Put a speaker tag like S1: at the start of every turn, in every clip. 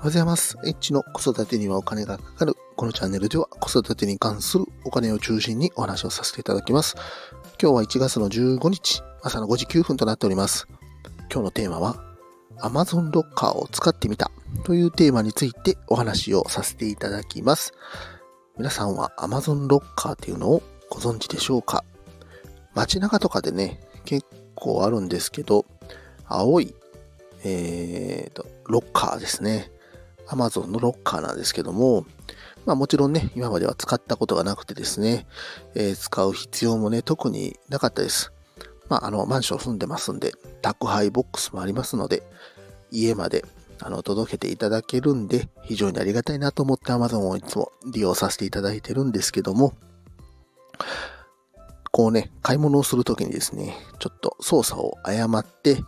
S1: おはようございます。エッチの子育てにはお金がかかる。このチャンネルでは子育てに関するお金を中心にお話をさせていただきます。今日は1月の15日、朝の5時9分となっております。今日のテーマは Amazon ロッカーを使ってみたというテーマについてお話をさせていただきます。皆さんは Amazon ロッカーっていうのをご存知でしょうか？街中とかでね、結構あるんですけど、青い、えーと、ロッカーですね。Amazon のロッカーなんですけども、まあもちろんね、今までは使ったことがなくてですね、えー、使う必要もね、特になかったです。まああの、マンション住んでますんで、宅配ボックスもありますので、家まであの届けていただけるんで、非常にありがたいなと思って Amazon をいつも利用させていただいてるんですけども、こうね、買い物をするときにですね、ちょっと操作を誤って、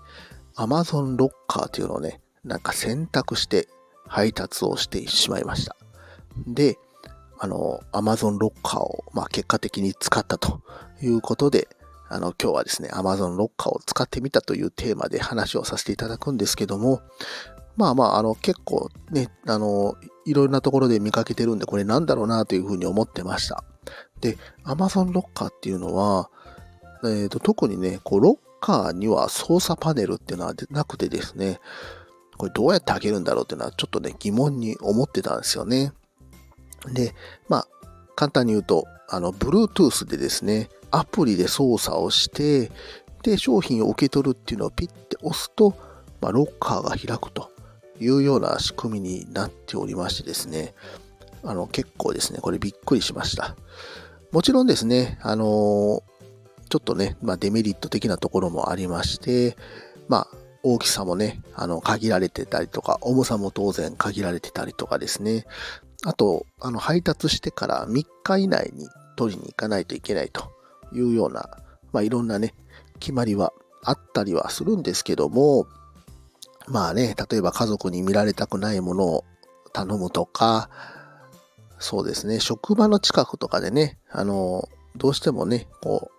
S1: Amazon ロッカーというのをね、なんか選択して配達をしてしまいました。で、あの、Amazon ロッカーを、まあ、結果的に使ったということで、あの、今日はですね、Amazon ロッカーを使ってみたというテーマで話をさせていただくんですけども、まあまあ、あの、結構ね、あの、いろいろなところで見かけてるんで、これなんだろうなというふうに思ってました。で、Amazon ロッカーっていうのは、えっ、ー、と、特にね、こう、ロッカーには操作パネルっていうのはなくてですね、これどうやって開けるんだろうっていうのはちょっとね、疑問に思ってたんですよね。で、まあ、簡単に言うと、あの、Bluetooth でですね、アプリで操作をして、で、商品を受け取るっていうのをピッて押すと、まあ、ロッカーが開くというような仕組みになっておりましてですね、あの、結構ですね、これびっくりしました。もちろんですね、あのー、ちょっとね、まあ、デメリット的なところもありまして、まあ、大きさもね、あの、限られてたりとか、重さも当然限られてたりとかですね。あと、あの、配達してから3日以内に取りに行かないといけないというような、まあ、いろんなね、決まりはあったりはするんですけども、まあね、例えば家族に見られたくないものを頼むとか、そうですね、職場の近くとかでね、あの、どうしてもね、こ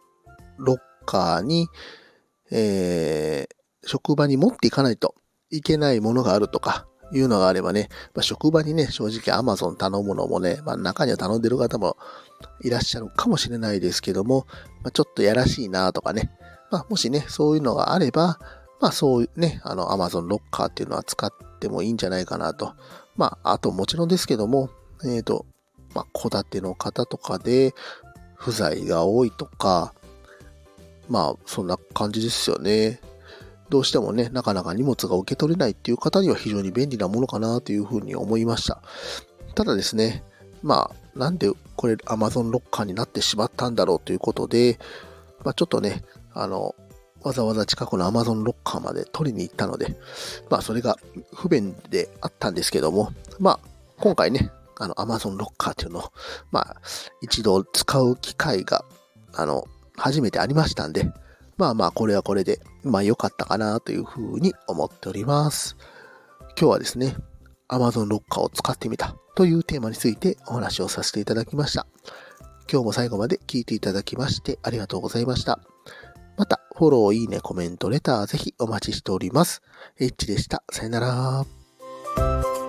S1: う、ロッカーに、えー、職場に持っていかないといけないものがあるとかいうのがあればね、まあ、職場にね、正直 Amazon 頼むのもね、まあ、中には頼んでる方もいらっしゃるかもしれないですけども、まあ、ちょっとやらしいなとかね、まあ、もしね、そういうのがあれば、まあそういうね、あの Amazon ロッカーっていうのは使ってもいいんじゃないかなと。まあ、あともちろんですけども、えっ、ー、と、まあ、戸建ての方とかで不在が多いとか、まあ、そんな感じですよね。どうしてもね、なかなか荷物が受け取れないっていう方には非常に便利なものかなというふうに思いました。ただですね、まあ、なんでこれ Amazon ロッカーになってしまったんだろうということで、まあ、ちょっとね、あの、わざわざ近くの Amazon ロッカーまで取りに行ったので、まあそれが不便であったんですけども、まあ今回ね、あの Amazon ロッカーっていうのを、まあ一度使う機会が、あの、初めてありましたんで、まあまあ、これはこれで、まあ良かったかなというふうに思っております。今日はですね、Amazon ロッカーを使ってみたというテーマについてお話をさせていただきました。今日も最後まで聞いていただきましてありがとうございました。また、フォロー、いいね、コメント、レターぜひお待ちしております。H でした。さよなら。